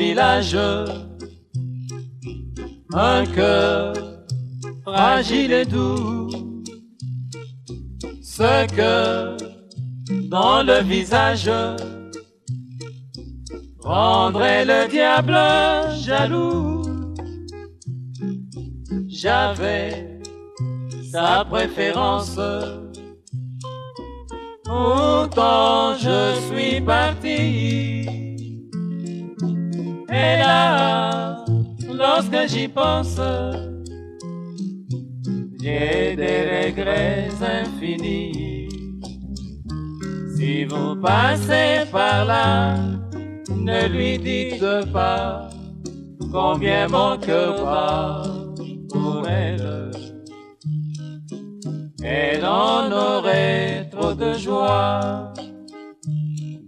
village un cœur fragile et doux. Ce cœur dans le visage rendrait le diable jaloux. J'avais sa préférence. Pourtant je suis parti. Lorsque j'y pense, j'ai des regrets infinis. Si vous passez par là, ne lui dites pas combien mon cœur bat pour elle. Elle en aurait trop de joie.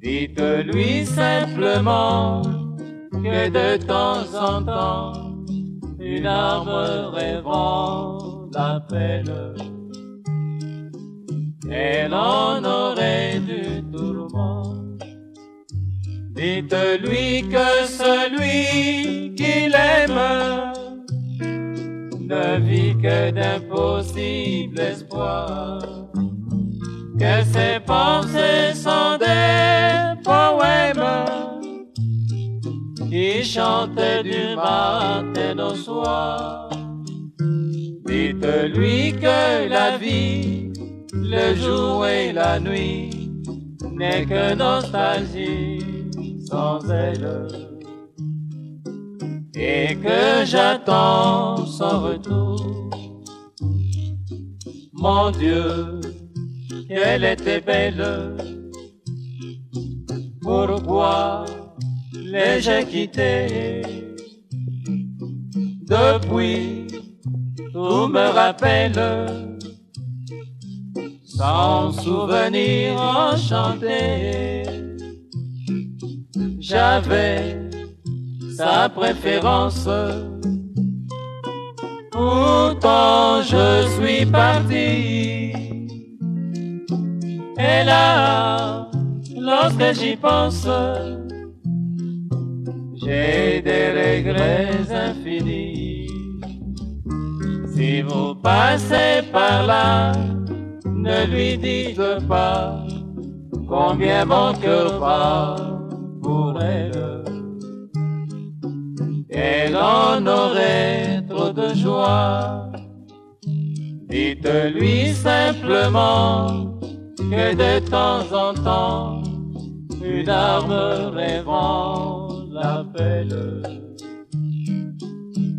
Dites-lui simplement que de temps en temps, une arme rêvant l'appelle. Elle en aurait du tourment. Dites-lui que celui qu'il aime ne vit que d'impossibles espoirs, que ses pensées sont des poèmes qui chantait du matin au soir. Dites-lui que la vie, le jour et la nuit, n'est que nostalgie sans elle. Et que j'attends son retour. Mon Dieu, qu'elle était belle. Pourquoi l'ai-je quitté. Depuis, tout me rappelle, sans souvenir enchanté. J'avais sa préférence, pourtant je suis parti. Et là, lorsque j'y pense, des regrets infinis. Si vous passez par là, ne lui dites pas combien mon cœur pour elle. Elle en aurait trop de joie. Dites-lui simplement que de temps en temps, une arme rêvant l'appelle.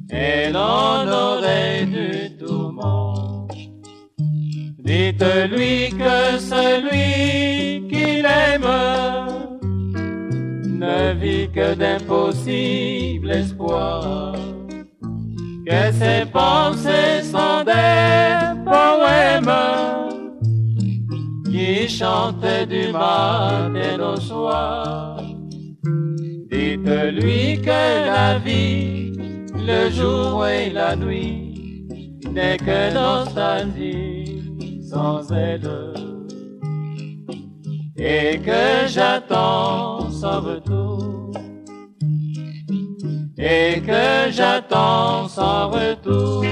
Elle en aurait du tourment. Dites-lui que celui qu'il aime ne vit que d'impossibles espoirs, que ses pensées sont des poèmes qui chantent du matin au soir. Dites-lui que la vie, le jour et la nuit, n'est que nostalgie sans elle. Et que j'attends son retour. Et que j'attends son retour.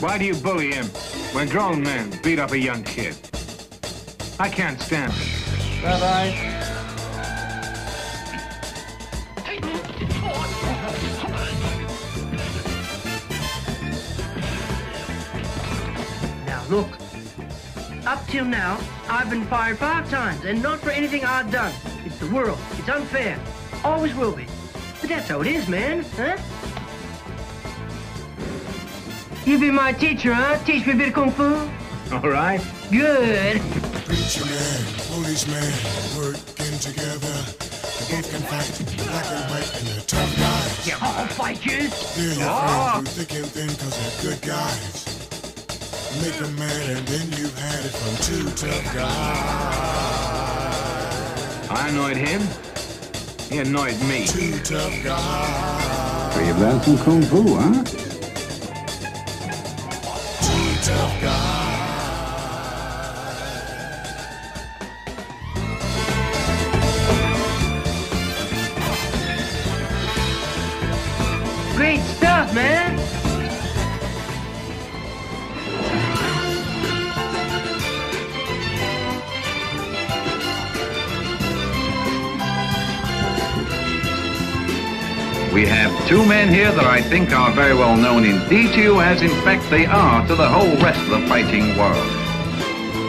Why do you bully him when grown men beat up a young kid? I can't stand it. Bye-bye. Now, look. Up till now, I've been fired five times, and not for anything I've done. It's the world. It's unfair. Always will be. But that's how it is, man, huh? You be my teacher, huh? Teach me a bit of kung fu? All right? Good. Preacher man, policeman, working together. They both can fight, black and white, and they're tough guys. You all fighters. They're your ah. friends through thick and thin, cause they're good guys. Make them mad, and then you've had it from two tough guys. I annoyed him. He annoyed me. Two tough guys. So you've learned some kung fu, huh? Two two men here that I think are very well known indeed to you, as in fact they are to the whole rest of the fighting world.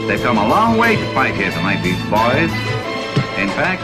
They've come a long way to fight here tonight, these boys. In fact,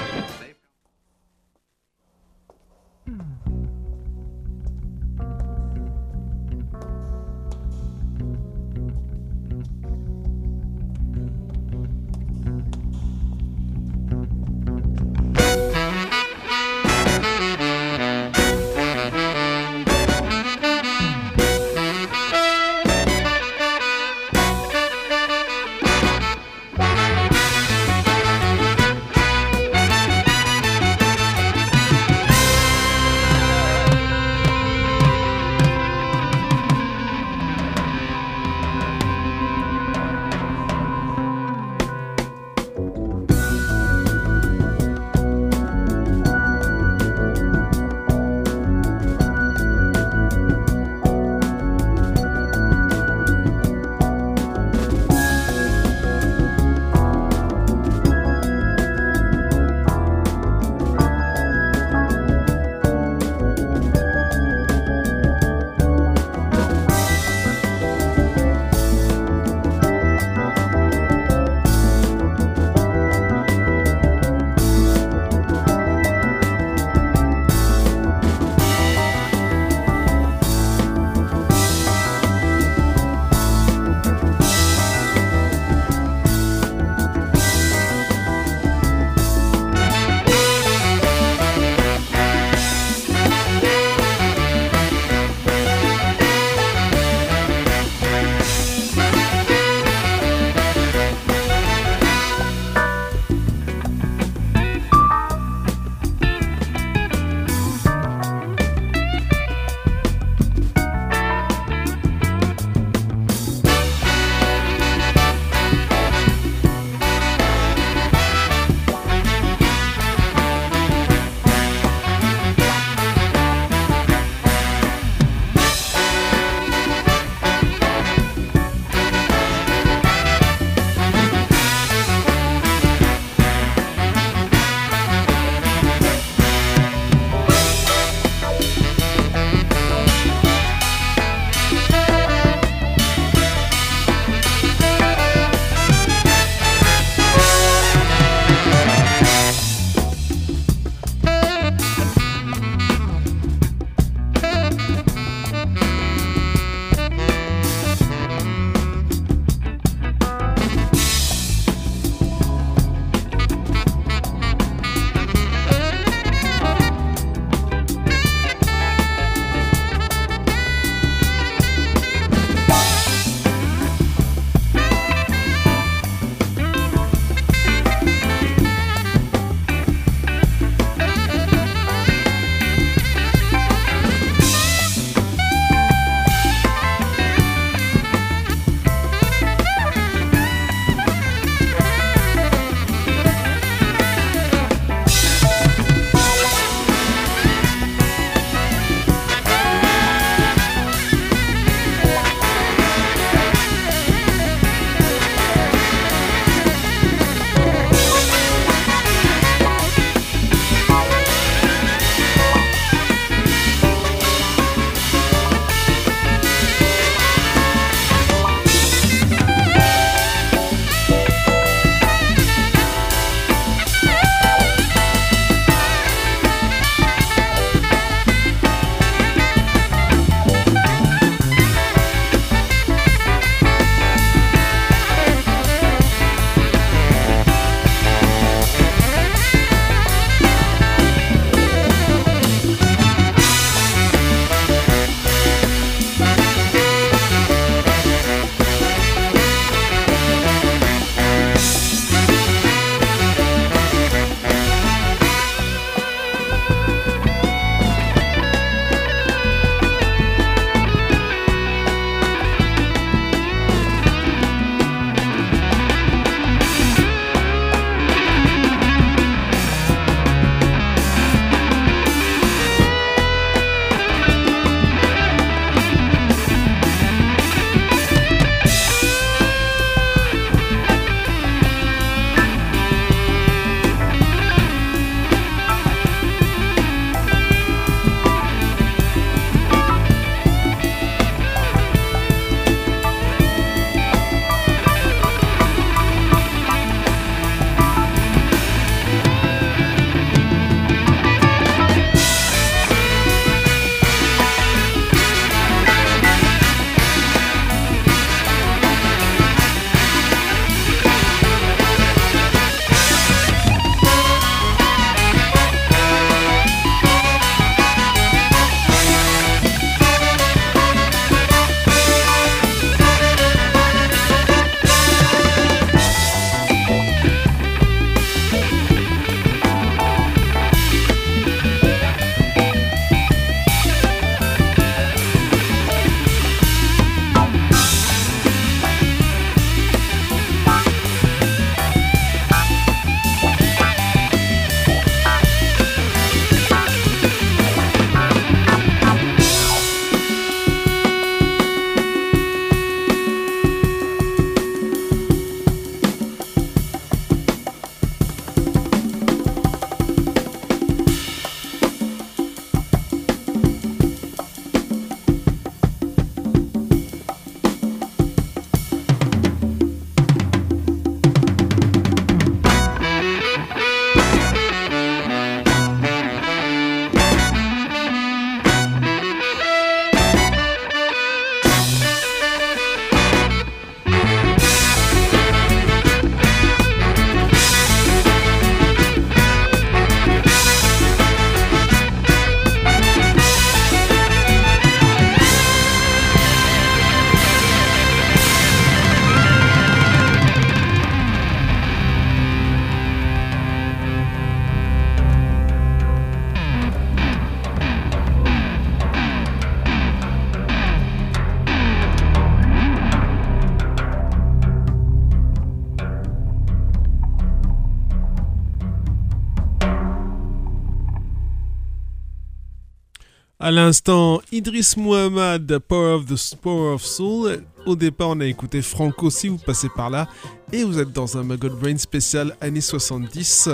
À l'instant, Idris Muhammad, Power of the Power of Soul. Au départ, on a écouté Franco si vous passez par là. Et vous êtes dans un Maggot Brain spécial années 70.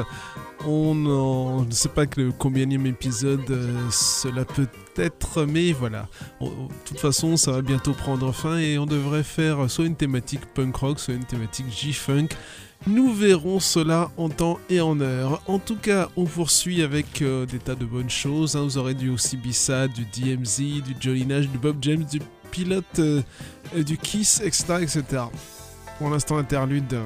On ne sait pas combien épisode euh, cela peut être, mais voilà. de toute façon, ça va bientôt prendre fin et on devrait faire soit une thématique punk rock, soit une thématique G-funk. Nous verrons cela en temps et en heure. En tout cas, on poursuit avec euh, des tas de bonnes choses. Hein. Vous aurez du OCBSA, du DMZ, du Nash, du Bob James, du pilote, euh, du Kiss, etc. etc. Pour l'instant, interlude.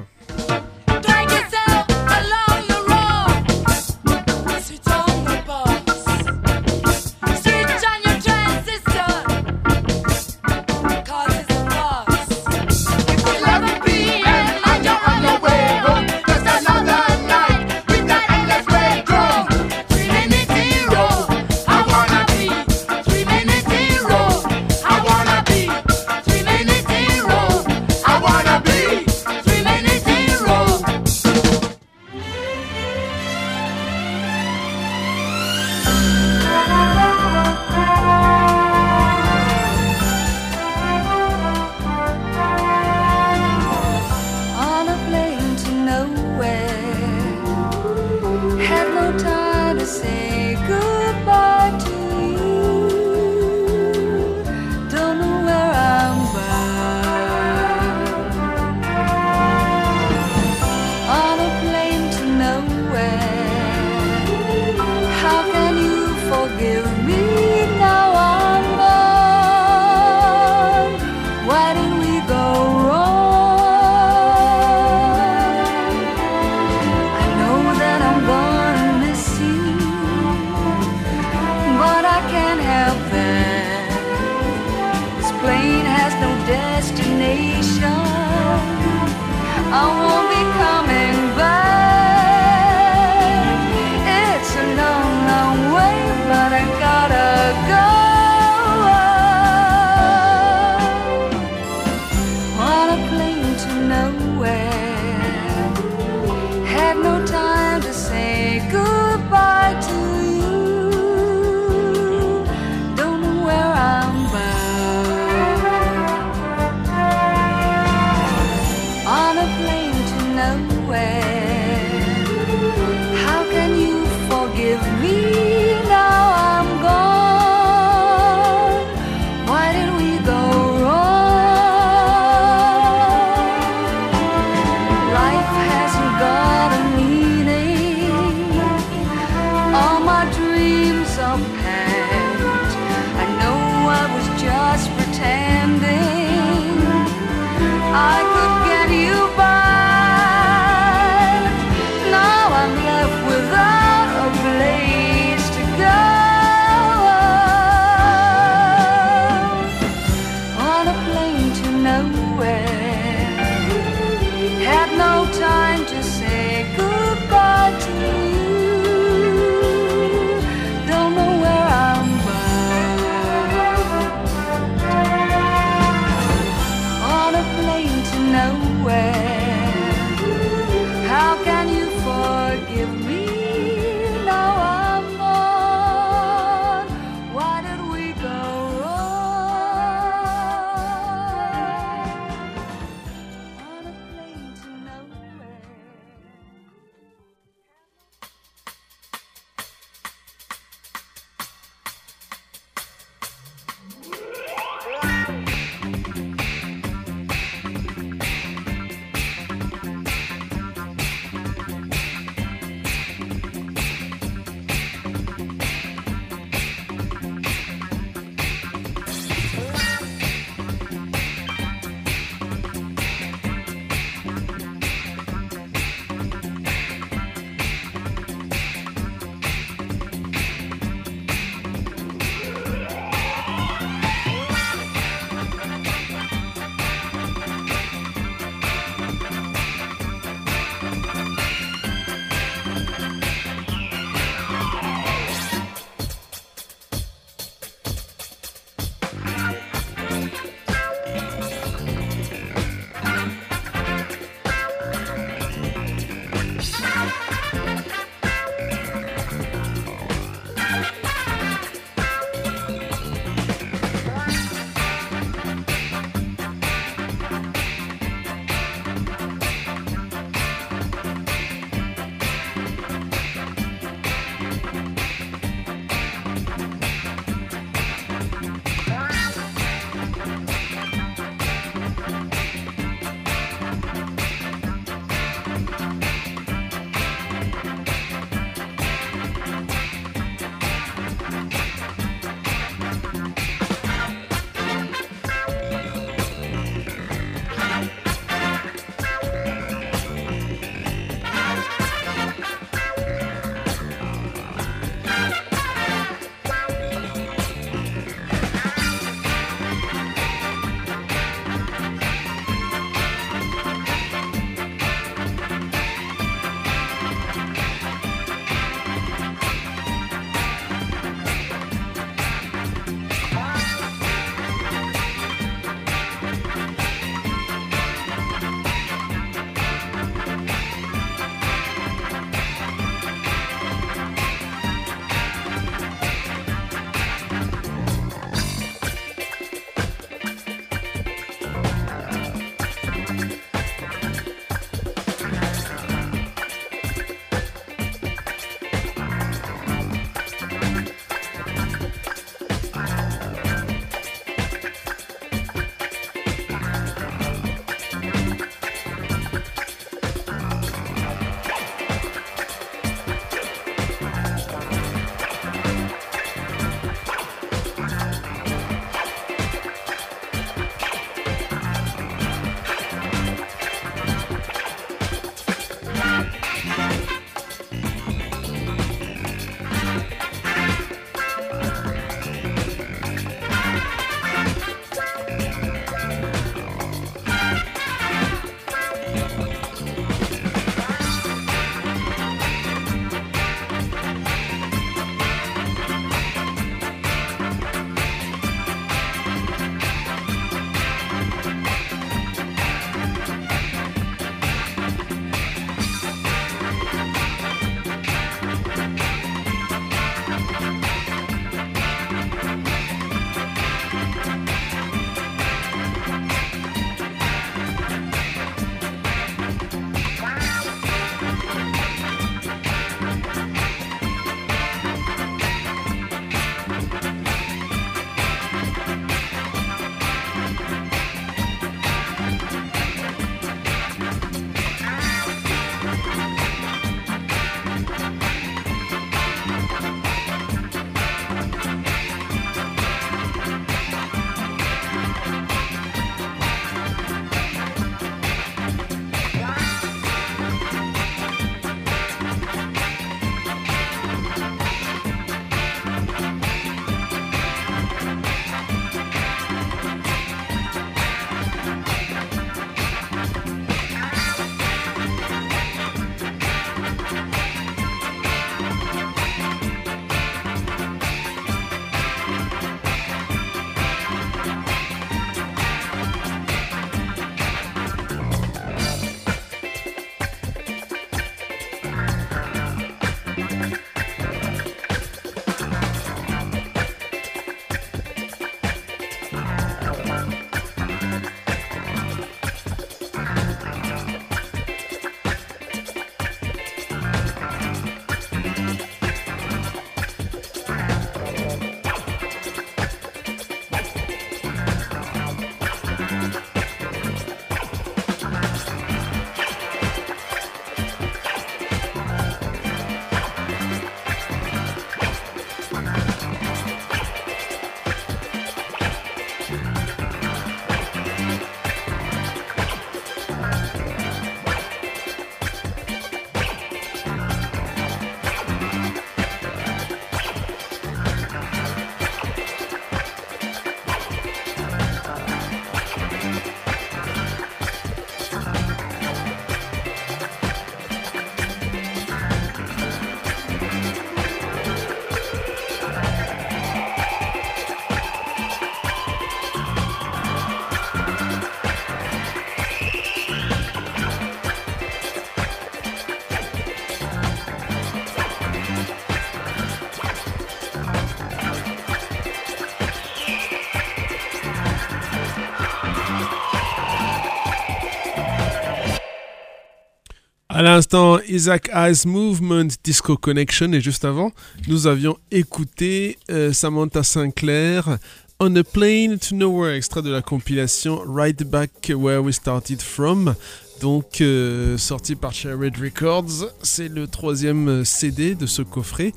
À l'instant, Isaac Eyes Movement Disco Connection et juste avant, nous avions écouté euh, Samantha Sinclair On a Plane to Nowhere, extrait de la compilation Right Back Where We Started From. Donc euh, sorti par Red Records, c'est le troisième euh, CD de ce coffret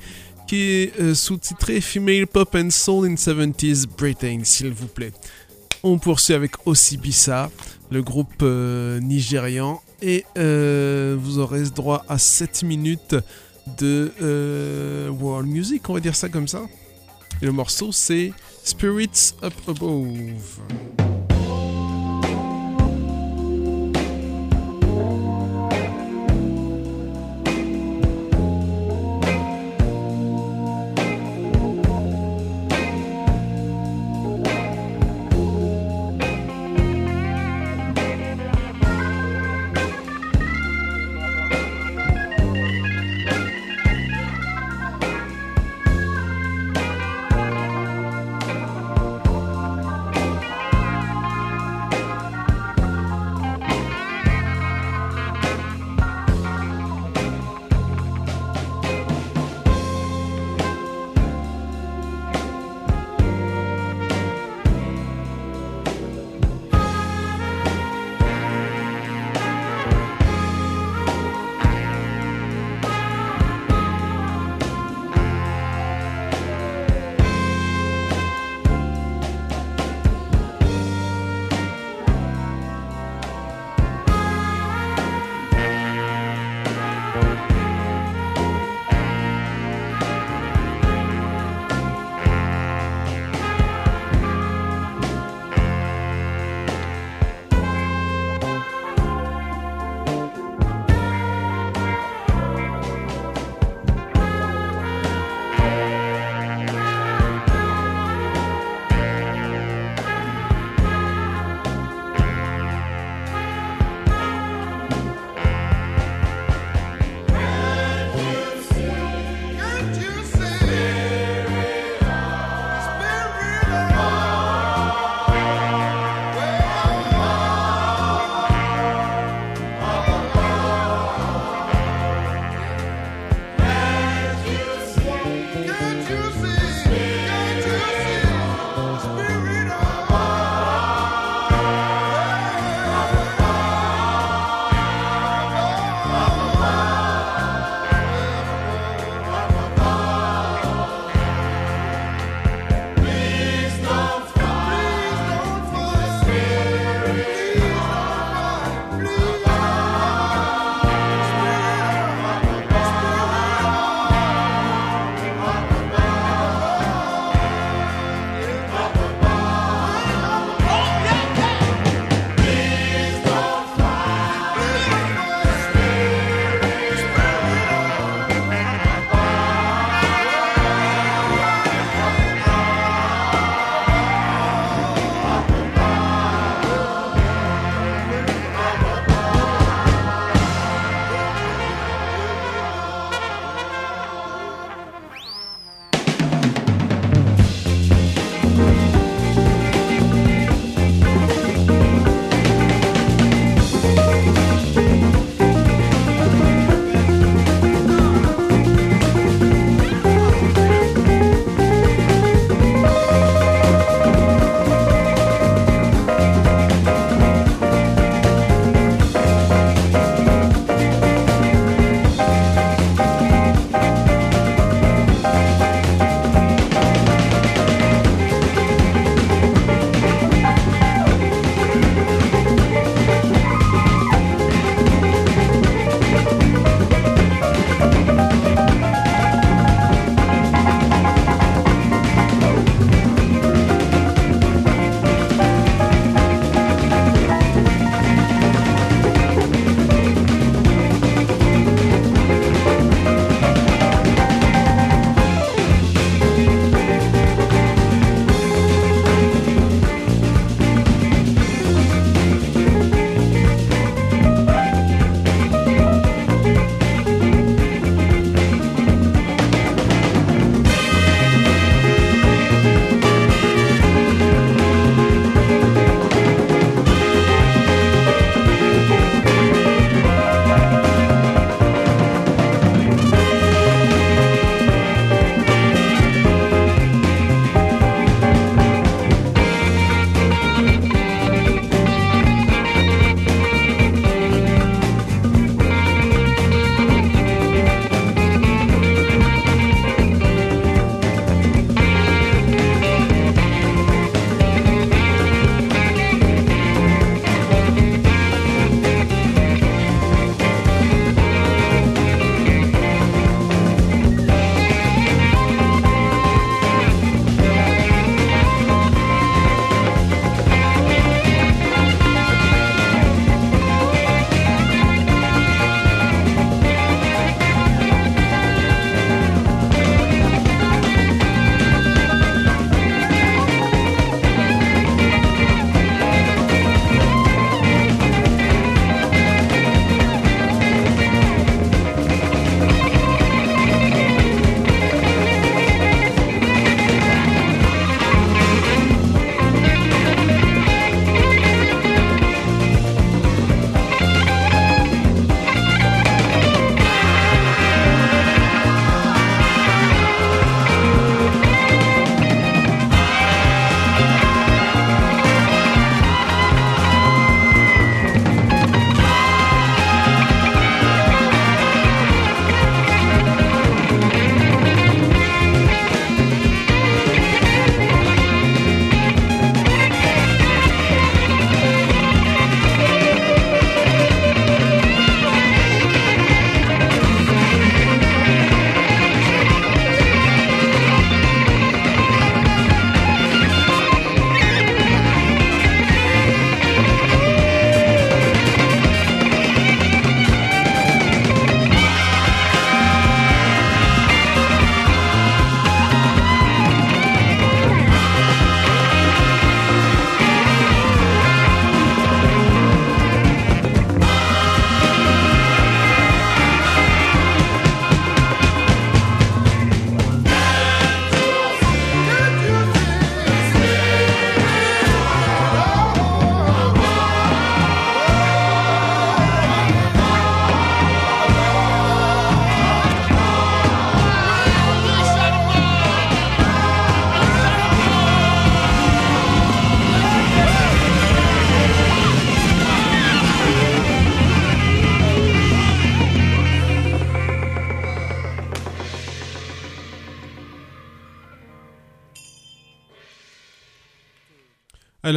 qui est sous-titré Female Pop and Soul in 70s Britain, s'il vous plaît. On poursuit avec Osibisa, le groupe nigérian et euh, vous aurez droit à 7 minutes de euh, world music, on va dire ça comme ça. Et le morceau c'est Spirits Up Above.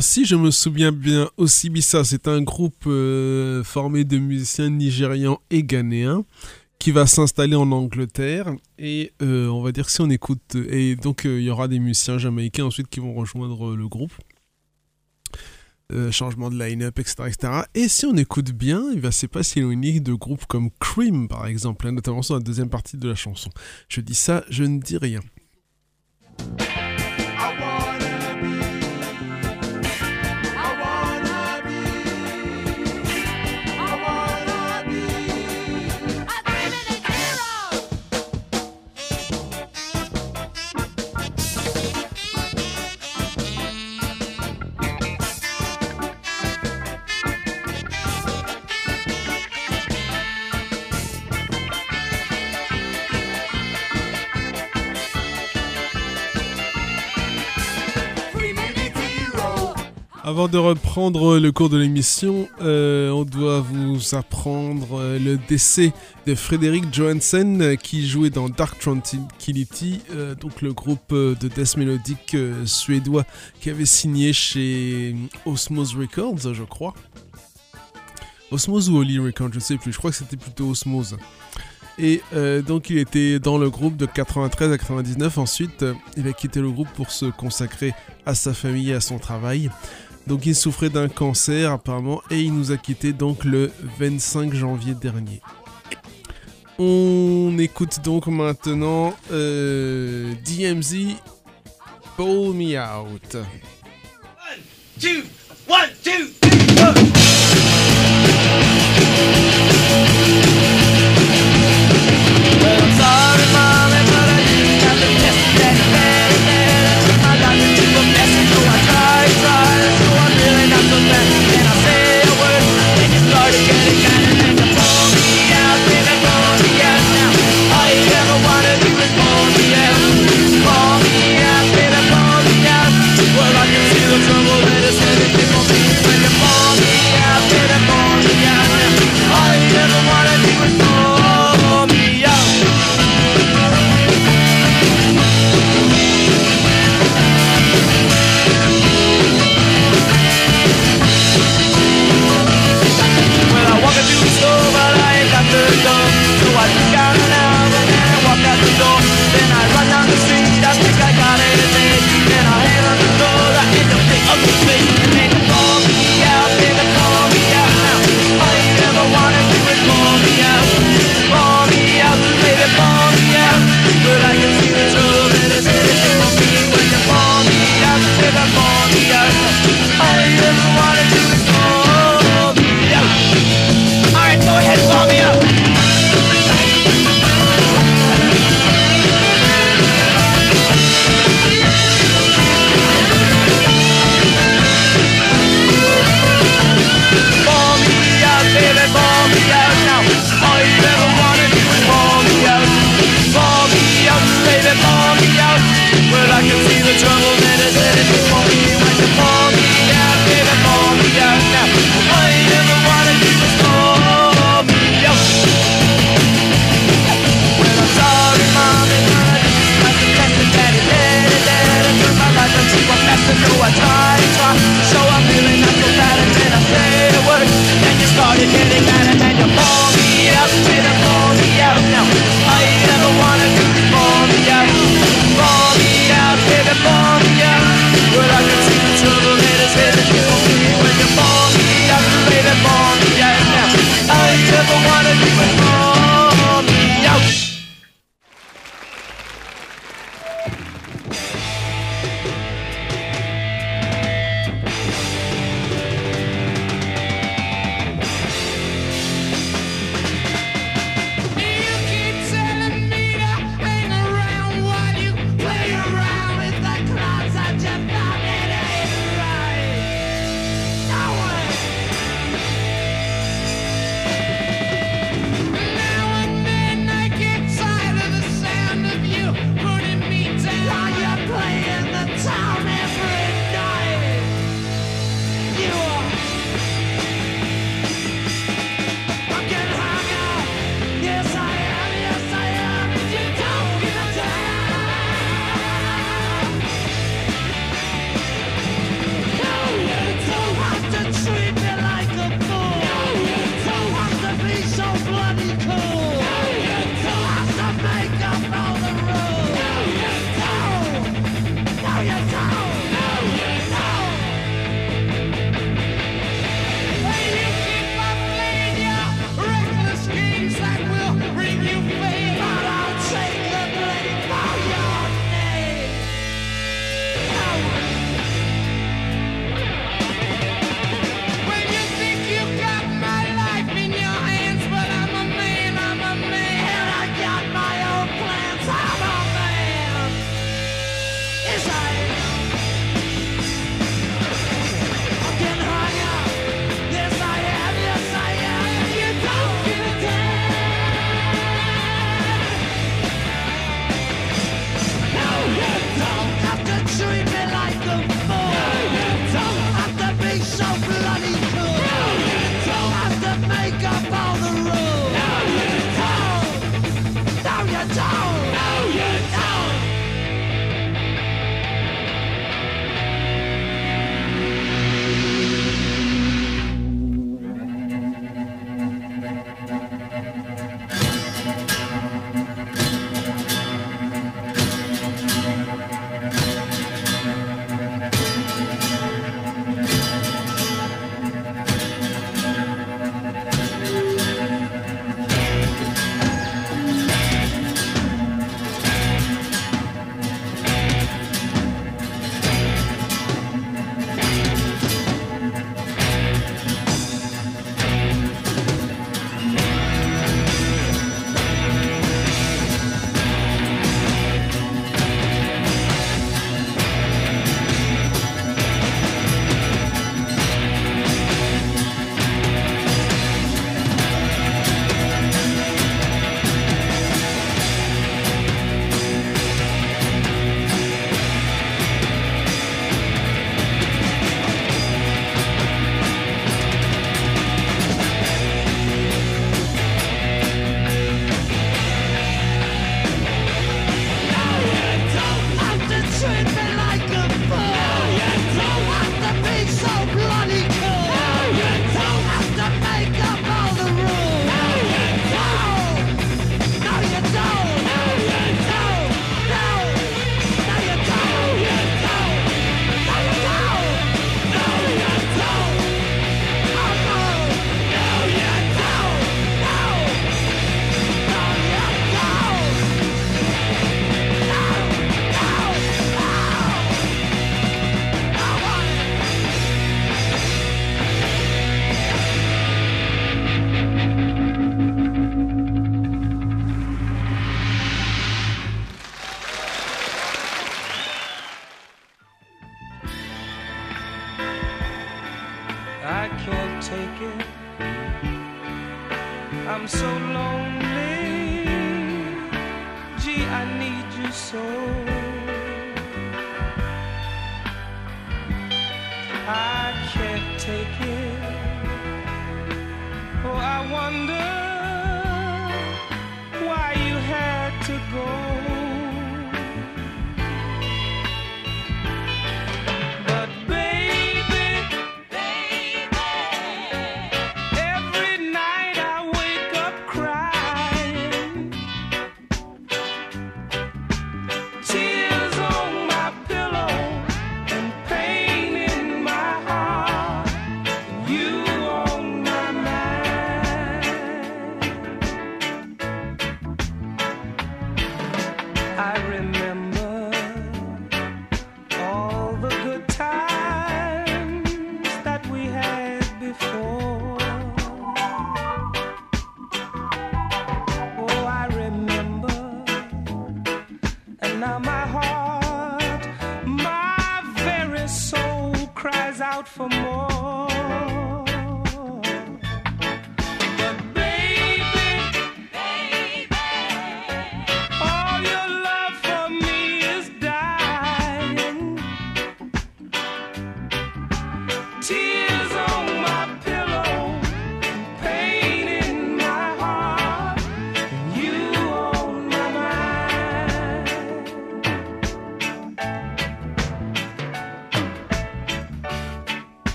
Si je me souviens bien, Osibisa, c'est un groupe euh, formé de musiciens nigérians et ghanéens qui va s'installer en Angleterre et euh, on va dire que si on écoute et donc euh, il y aura des musiciens jamaïcains ensuite qui vont rejoindre le groupe. Changement de line-up, etc., etc. Et si on écoute bien, il va se passer unique de groupes comme Cream, par exemple, hein, notamment sur la deuxième partie de la chanson. Je dis ça, je ne dis rien. Avant de reprendre le cours de l'émission, euh, on doit vous apprendre euh, le décès de Frédéric Johansen euh, qui jouait dans Dark Tranquility, donc le groupe de death mélodique suédois qui avait signé chez Osmose Records, je crois. Osmose ou Holy Records, je sais plus, je crois que c'était plutôt Osmose. Et donc il était dans le groupe de 93 à 99. Ensuite, il a quitté le groupe pour se consacrer à sa famille et à son travail. Donc il souffrait d'un cancer apparemment et il nous a quitté donc le 25 janvier dernier. On écoute donc maintenant euh, DMZ Pull Me Out. One, two, one, two, three, I never wanted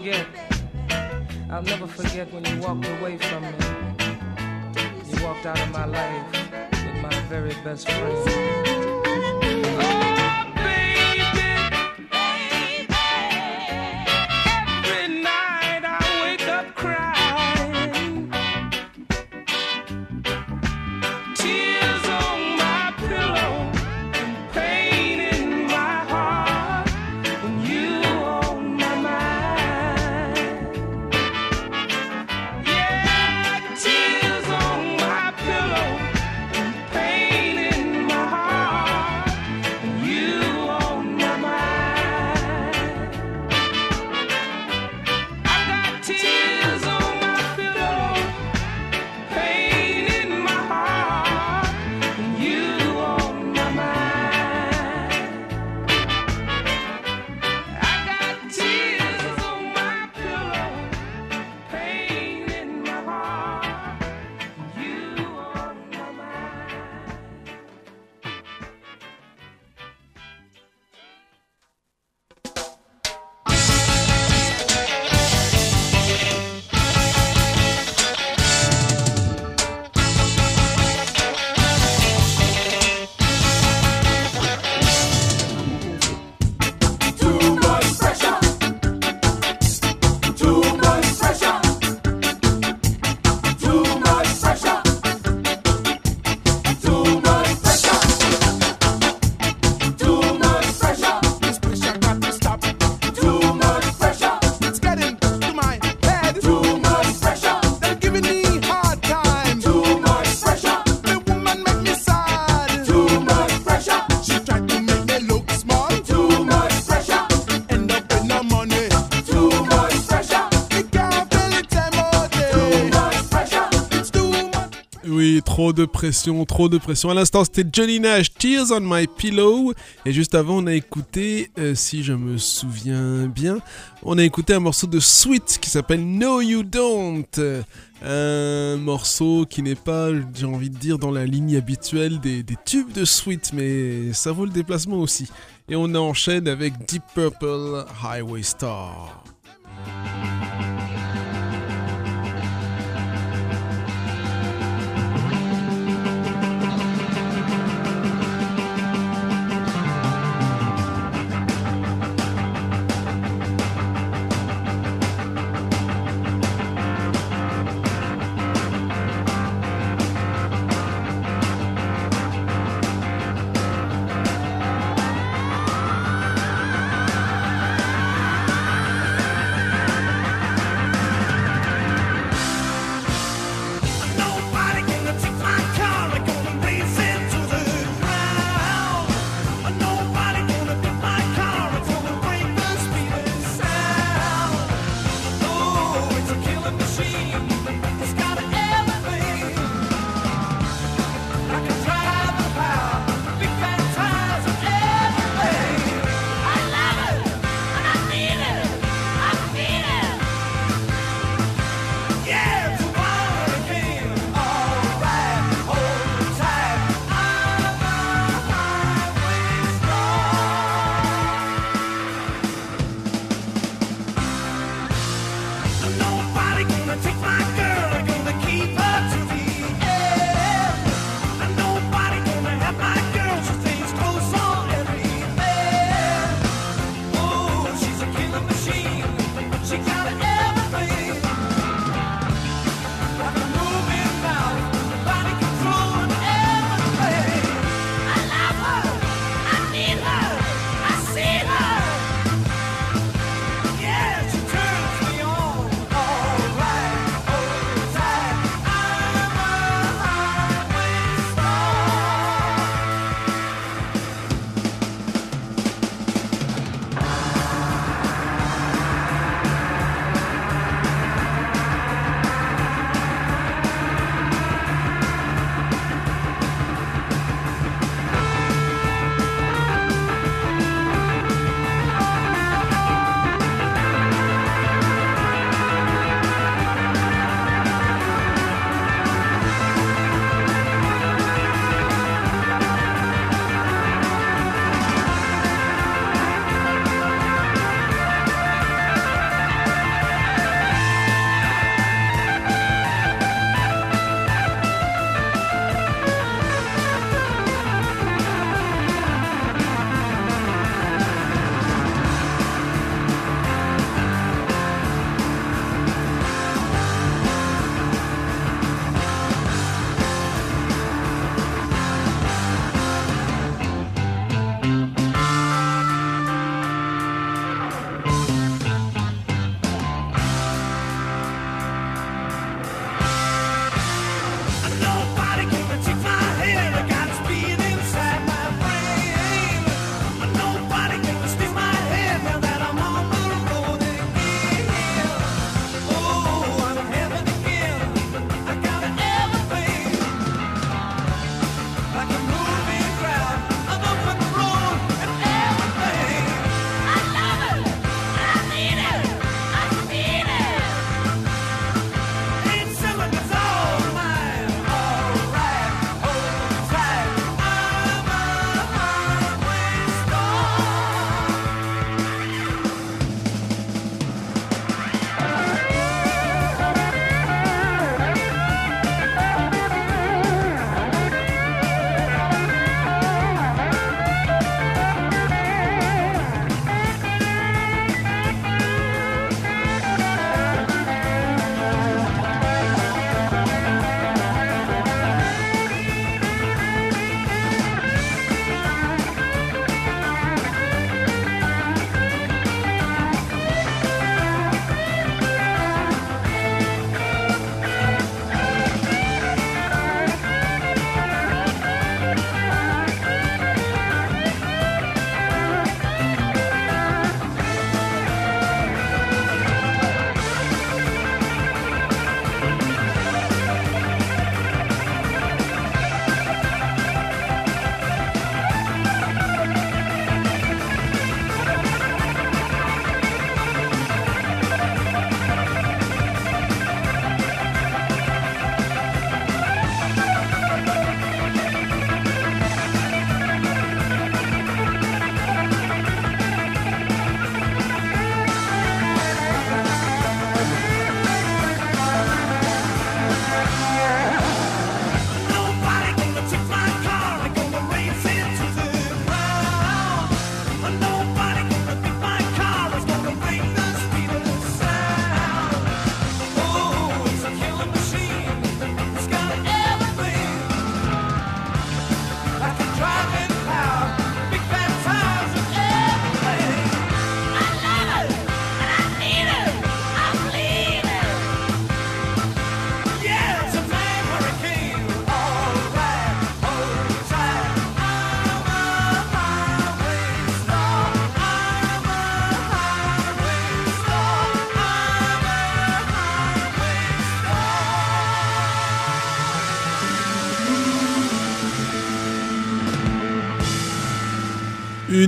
forget. I'll never forget when you walked away from me. You walked out of my life with my very best friend. Oh! Trop de pression, trop de pression. À l'instant, c'était Johnny Nash, Tears on My Pillow. Et juste avant, on a écouté, euh, si je me souviens bien, on a écouté un morceau de Sweet qui s'appelle No You Don't. Un morceau qui n'est pas, j'ai envie de dire, dans la ligne habituelle des, des tubes de Sweet, mais ça vaut le déplacement aussi. Et on enchaîne avec Deep Purple Highway Star.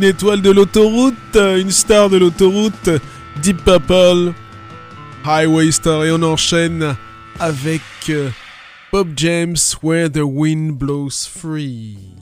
Une étoile de l'autoroute, une star de l'autoroute, Deep Purple, Highway Star, et on enchaîne avec euh, Bob James, Where the Wind Blows Free.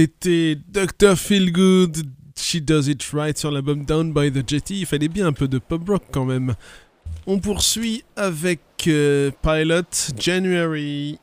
c'était Dr. Feelgood, She Does It Right sur l'album Down by the Jetty. Il fallait bien un peu de pop rock quand même. On poursuit avec euh, Pilot January.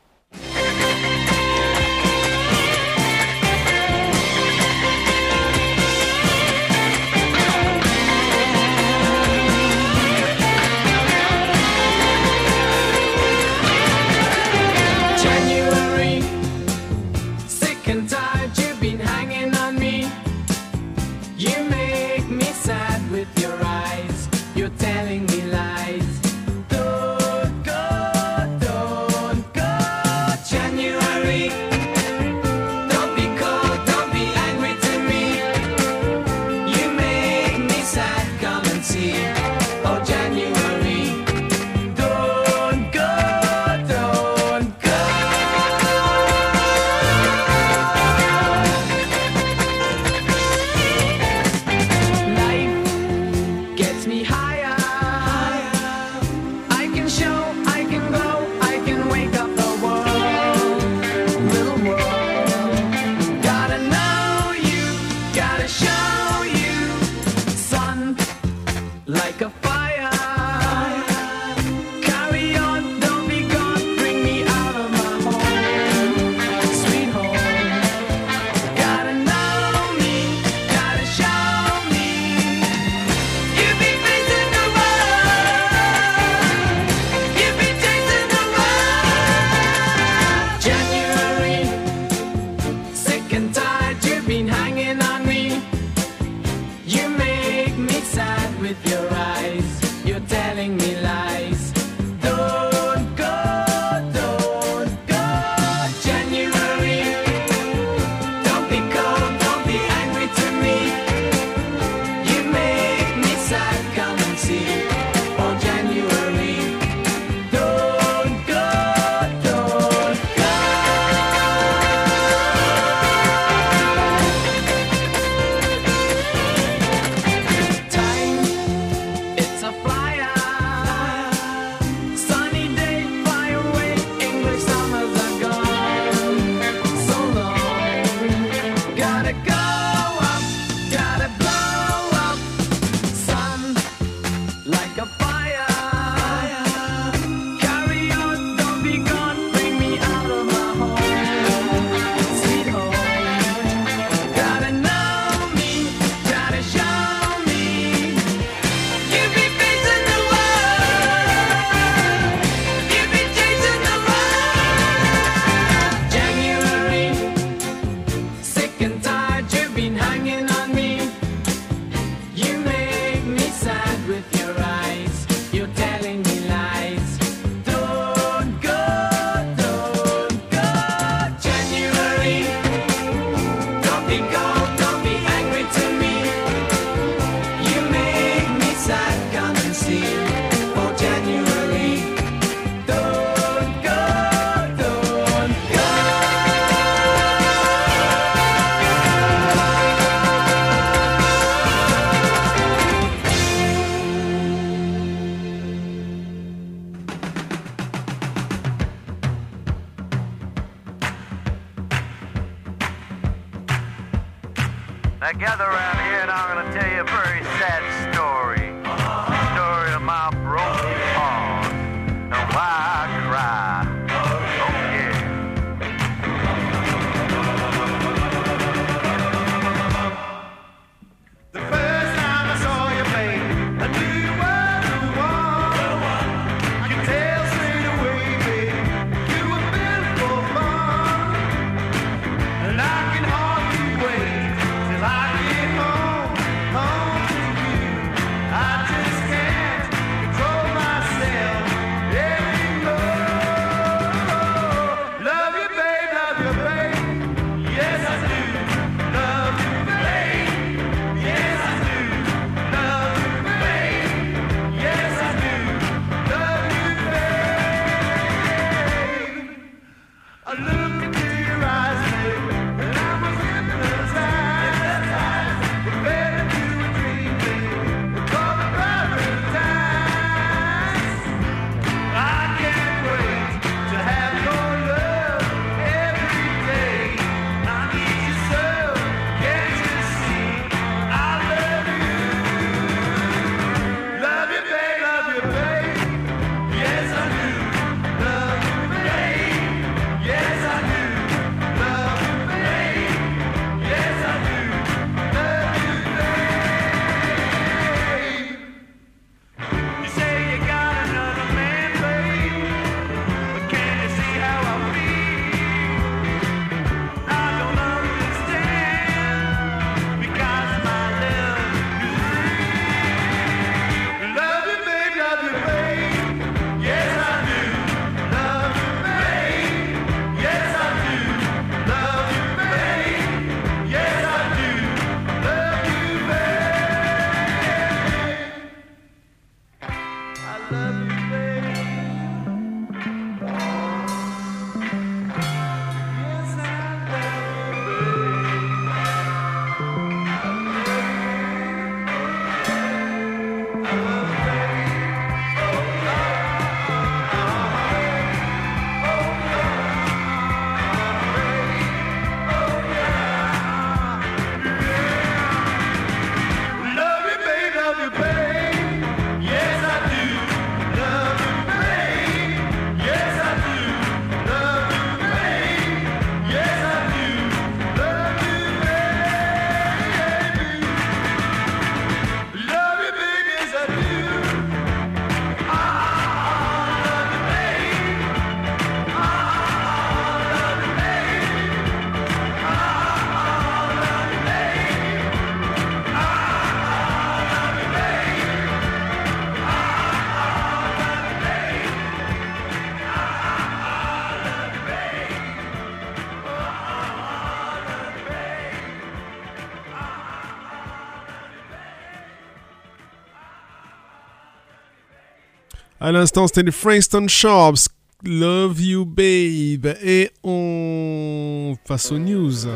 À l'instant, c'était les Frankston Sharps. Love You Babe. Et on passe aux news.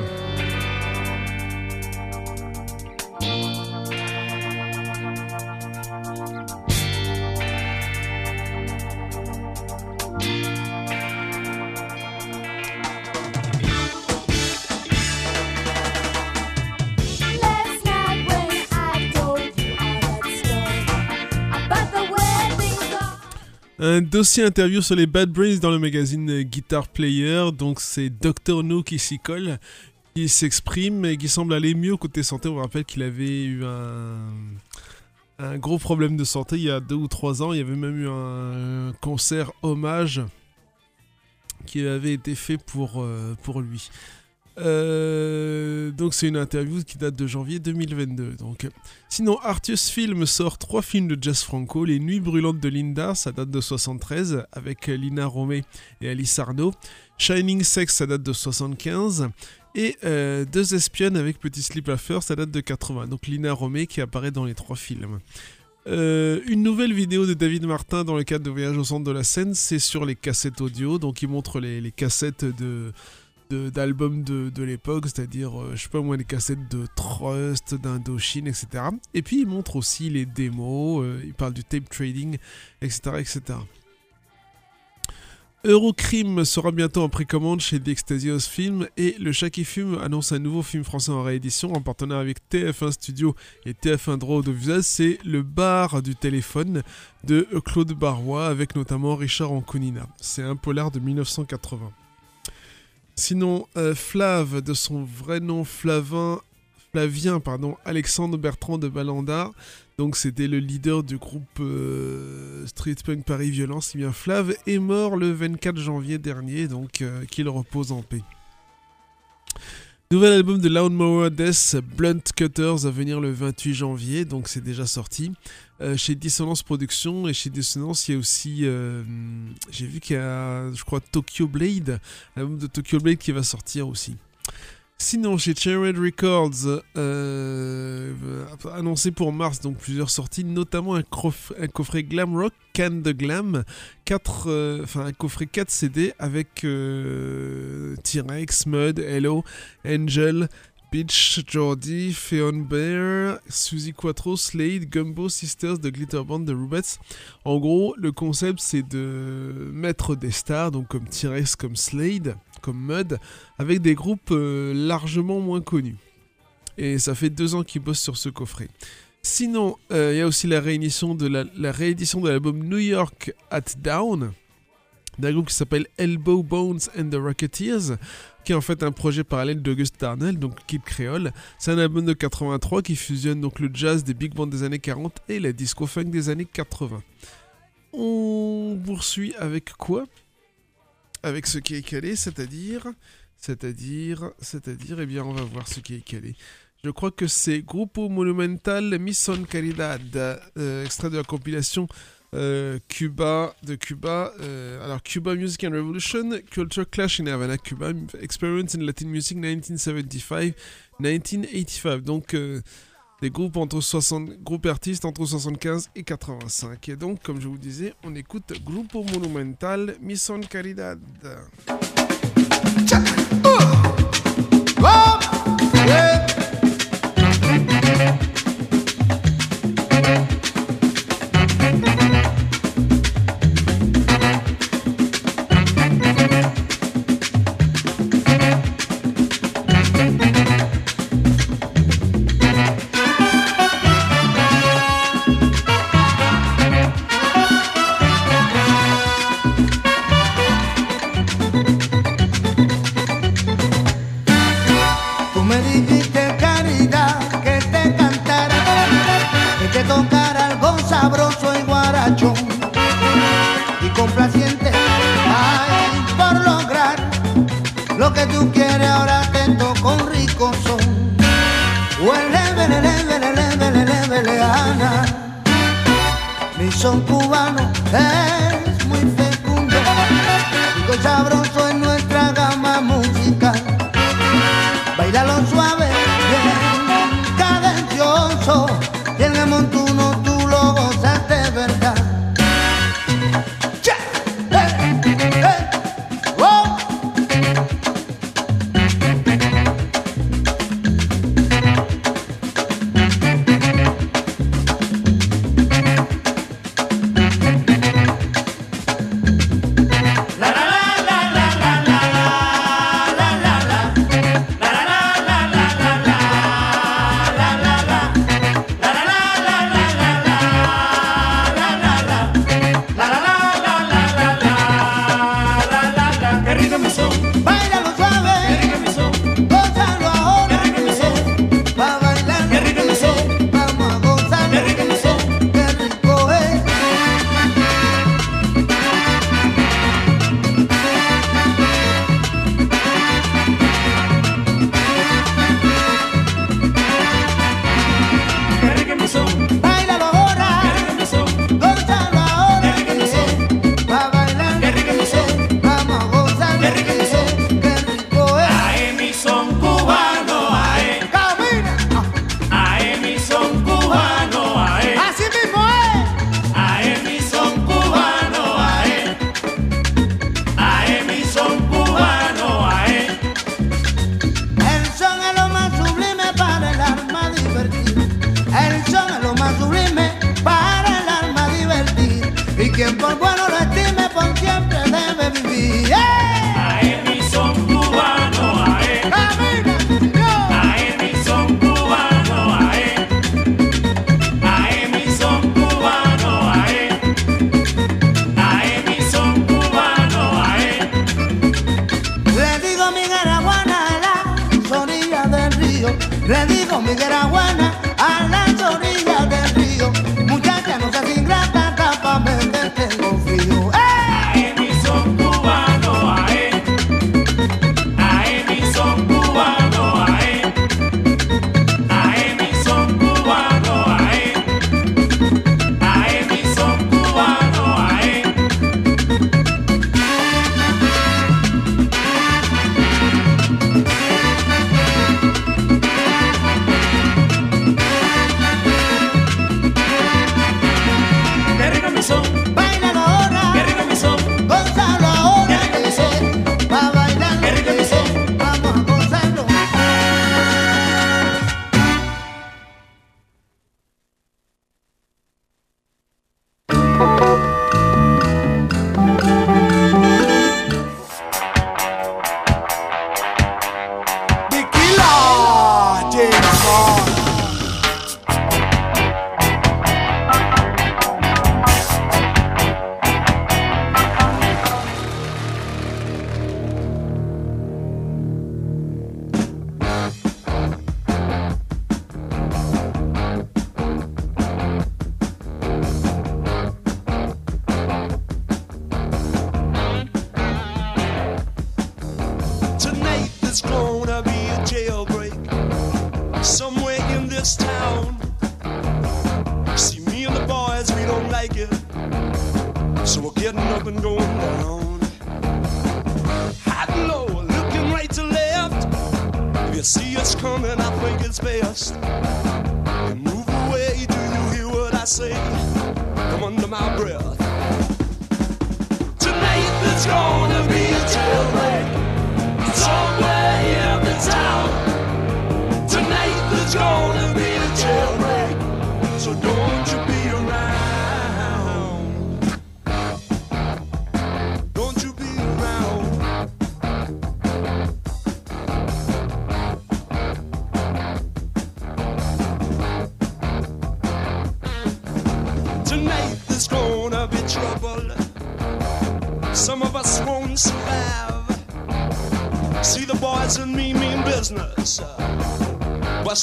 Un dossier interview sur les Bad Brains dans le magazine Guitar Player. Donc c'est Dr No qui s'y colle, qui s'exprime et qui semble aller mieux côté santé. On rappelle qu'il avait eu un, un gros problème de santé il y a deux ou trois ans. Il y avait même eu un concert hommage qui avait été fait pour, euh, pour lui. Euh, donc c'est une interview qui date de janvier 2022. Donc. Sinon, Artius Film sort trois films de Jess Franco. Les Nuits brûlantes de Linda, ça date de 73, avec Lina Romé et Alice Arnaud. Shining Sex, ça date de 75. Et euh, Deux espionnes avec Petit Slip Affair, ça date de 80. Donc Lina Romé qui apparaît dans les trois films. Euh, une nouvelle vidéo de David Martin dans le cadre de Voyage au centre de la scène, c'est sur les cassettes audio. Donc il montre les, cassettes de- d'albums de, de l'époque, c'est-à-dire, euh, je sais pas moi, les cassettes de Trust, d'Indochine, etc. Et puis il montre aussi les démos, euh, il parle du tape trading, etc. etc. Eurocrime sera bientôt en précommande chez The Extasios Film et le Chat qui fume annonce un nouveau film français en réédition en partenariat avec TF1 Studio et TF1 Droit Audiovisuel. C'est Le bar du téléphone de Claude Barrois avec notamment Richard Anconina. C'est un polar de 1980. Sinon, euh, Flav, de son vrai nom Flavin, Flavien, pardon, Alexandre Bertrand de Balanda, donc c'était le leader du groupe euh, Street Punk Paris Violence, eh bien Flav est mort le 24 janvier dernier, donc euh, qu'il repose en paix. Nouvel album de Loudmower Death, Blunt Cutters, à venir le 28 janvier, donc c'est déjà sorti. Euh, chez Dissonance Productions et chez Dissonance, il y a aussi, euh, j'ai vu qu'il y a, je crois, Tokyo Blade, l'album de Tokyo Blade qui va sortir aussi. Sinon, chez Cherry Records, euh, annoncé pour mars, donc plusieurs sorties, notamment un, coffret Glam Rock, Can de Glam, euh, un coffret 4 CD avec euh, T-Rex, Mud, Hello, Angel, Beach, Jordi, Feon Bear, Suzy Quattro, Slade, Gumbo Sisters de Glitterband de Rubets. En gros, le concept c'est de mettre des stars, donc comme T-Rex, comme Slade, comme Mud, avec des groupes euh, largement moins connus. Et ça fait deux ans qu'ils bossent sur ce coffret. Sinon, euh, il y a aussi la réédition de la, réédition de l'album New York at Down d'un groupe qui s'appelle Elbow Bones and the Rocketeers, qui est en fait un projet parallèle d'August Darnell, donc Kid Creole. C'est un album de 83 qui fusionne donc le jazz des big bands des années 40 et la disco funk des années 80. On poursuit avec quoi? Avec ce qui est calé, c'est-à-dire, c'est-à-dire, c'est-à-dire, eh bien, on va voir ce qui est calé. Je crois que c'est Grupo Monumental Mission Caridad, euh, extrait de la compilation euh, Cuba de Cuba. euh, alors Cuba Music and Revolution, Culture Clash in Havana, Cuba, Experience in Latin Music 1975-1985. Donc des groupes entre 60 groupes artistes entre 75 et 85. Et donc, comme je vous disais, on écoute Grupo Monumental Mission Caridad. Ana. Mi son cubano es muy fecundo, y sabroso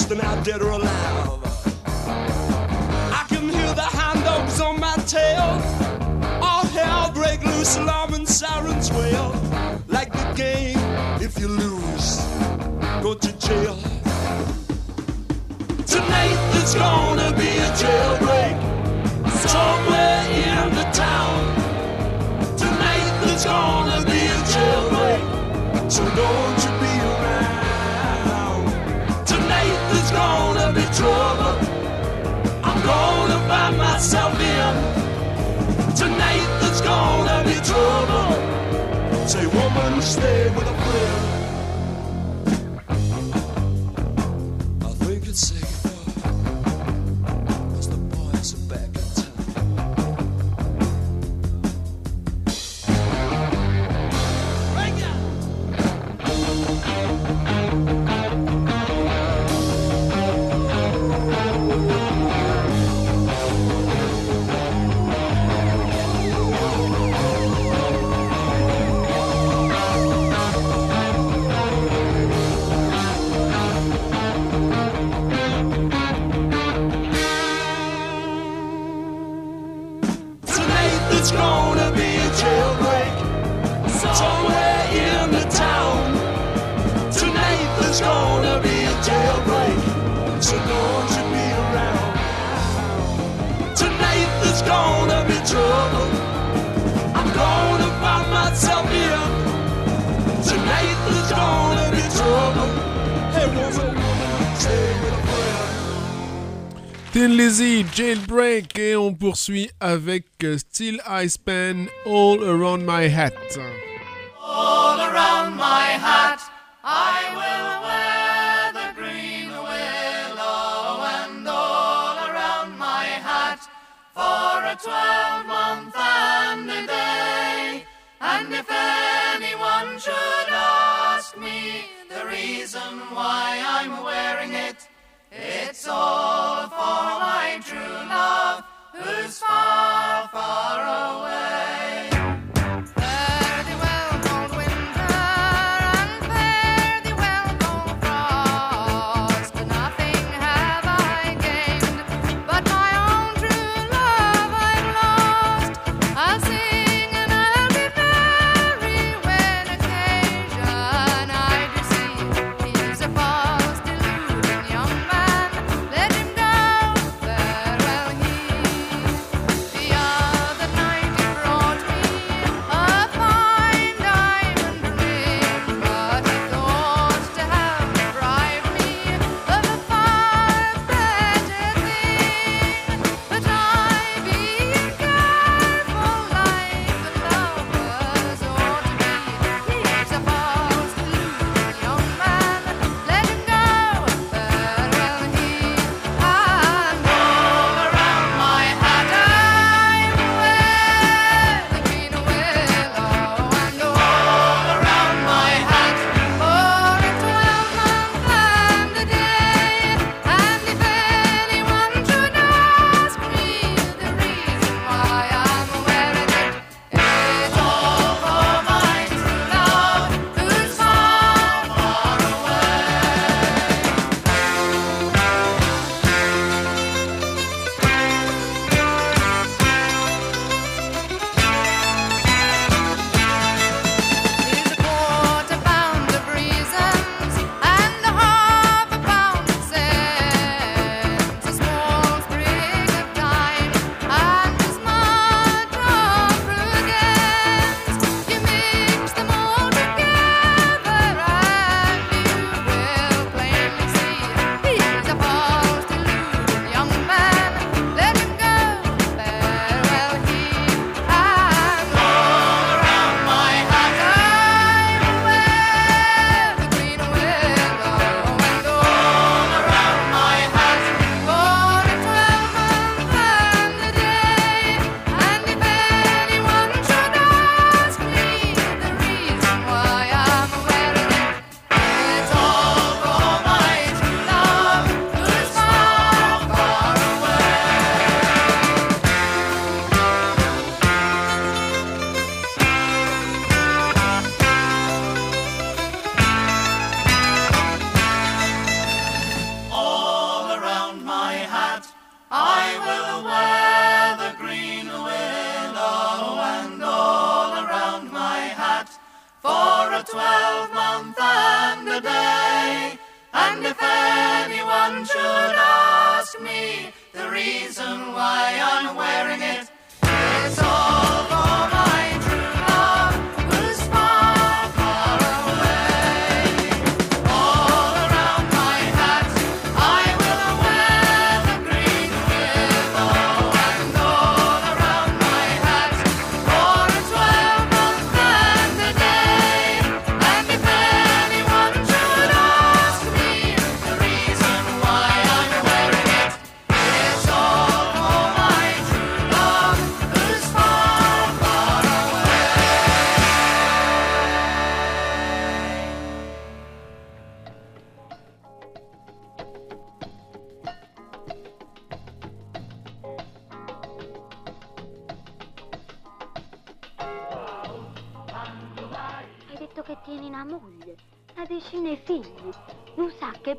than I dead or alive. Easy, Jailbreak et on poursuit avec euh, Still I Span All Around My Hat. All around my hat, I will wear the green willow and all around my hat for a twelve month and a day. And if anyone should ask me the reason why I'm wearing it, It's all for my true love, who's far, far away.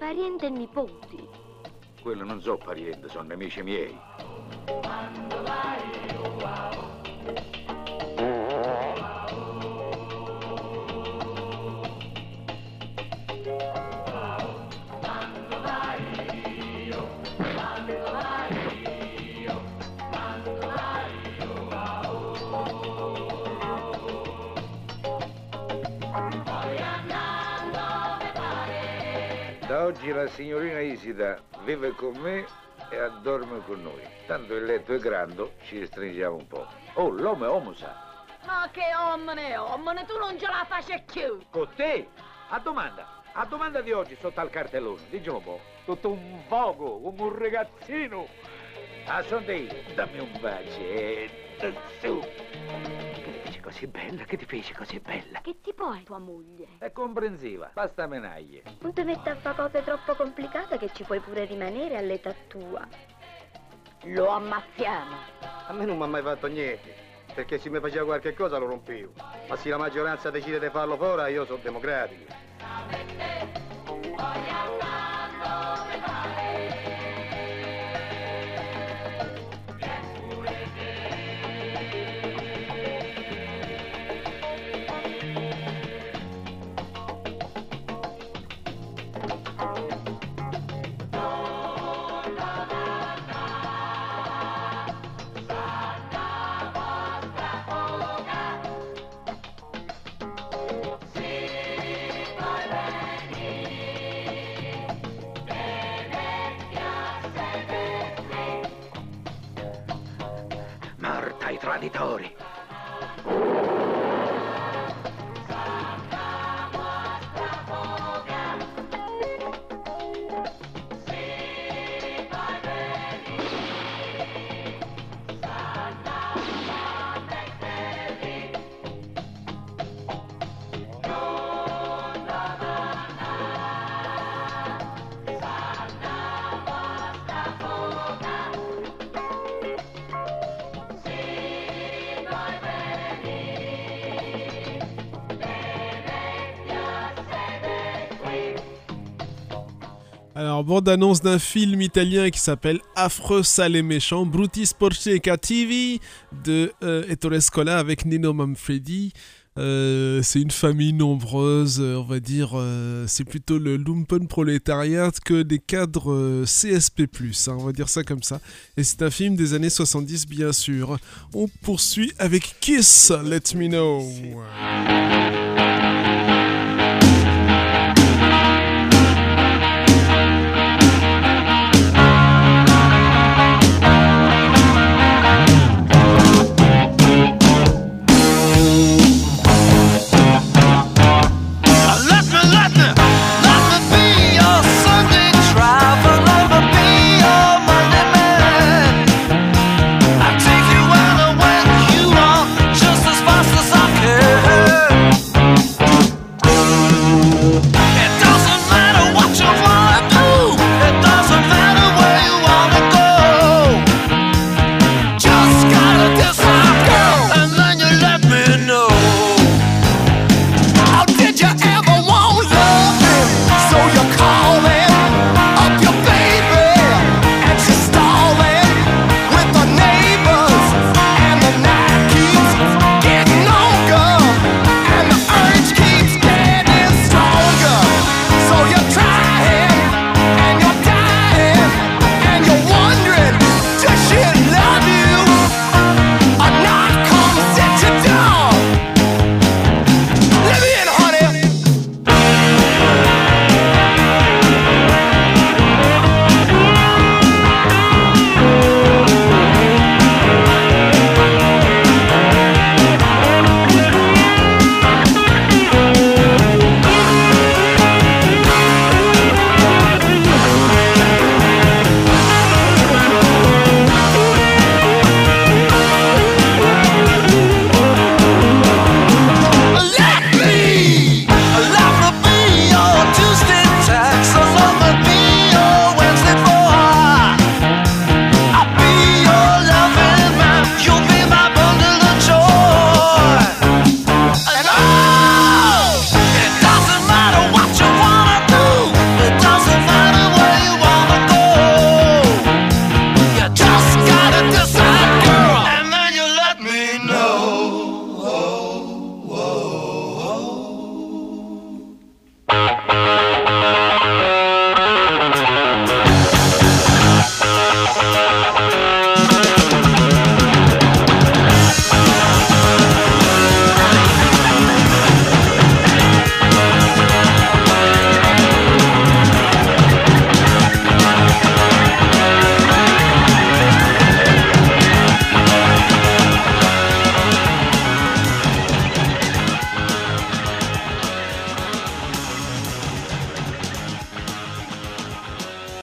parenti e nipoti. Quello non so parenti, sono nemici miei. Oggi la signorina Isida vive con me e addorme con noi. Tanto il letto è grande, ci stringiamo un po'. Oh, l'uomo è uomo, sa. Ma che omne, omne, tu non ce la faccio più. Con te? A domanda. A domanda di oggi sotto al cartellone. Diciamo un po'. Tutto un vogo, come un ragazzino. Ah, son te, dammi un bacetto, su. Che ti fece così bella, che ti fece così bella. Che tipo è tua moglie? È comprensiva, basta menaglie. Non ti metti a fare cose troppo complicate che ci puoi pure rimanere all'età tua. Lo ammazziamo. A me non mi ha mai fatto niente, perché se mi faceva qualche cosa lo rompevo. Ma se la maggioranza decide di farlo fuori, io sono democratico. Salvatore. Alors, bande-annonce d'un film italien qui s'appelle Affreux, sale et méchant, Bruti Sporchi e Cattivi de euh, Ettore Scola avec Nino Manfredi. Euh, c'est une famille nombreuse, euh, on va dire, c'est plutôt le lumpen prolétariat que des cadres CSP+, hein, on va dire ça comme ça. Et c'est un film des années 70, bien sûr. On poursuit avec Kiss, Let Me Know.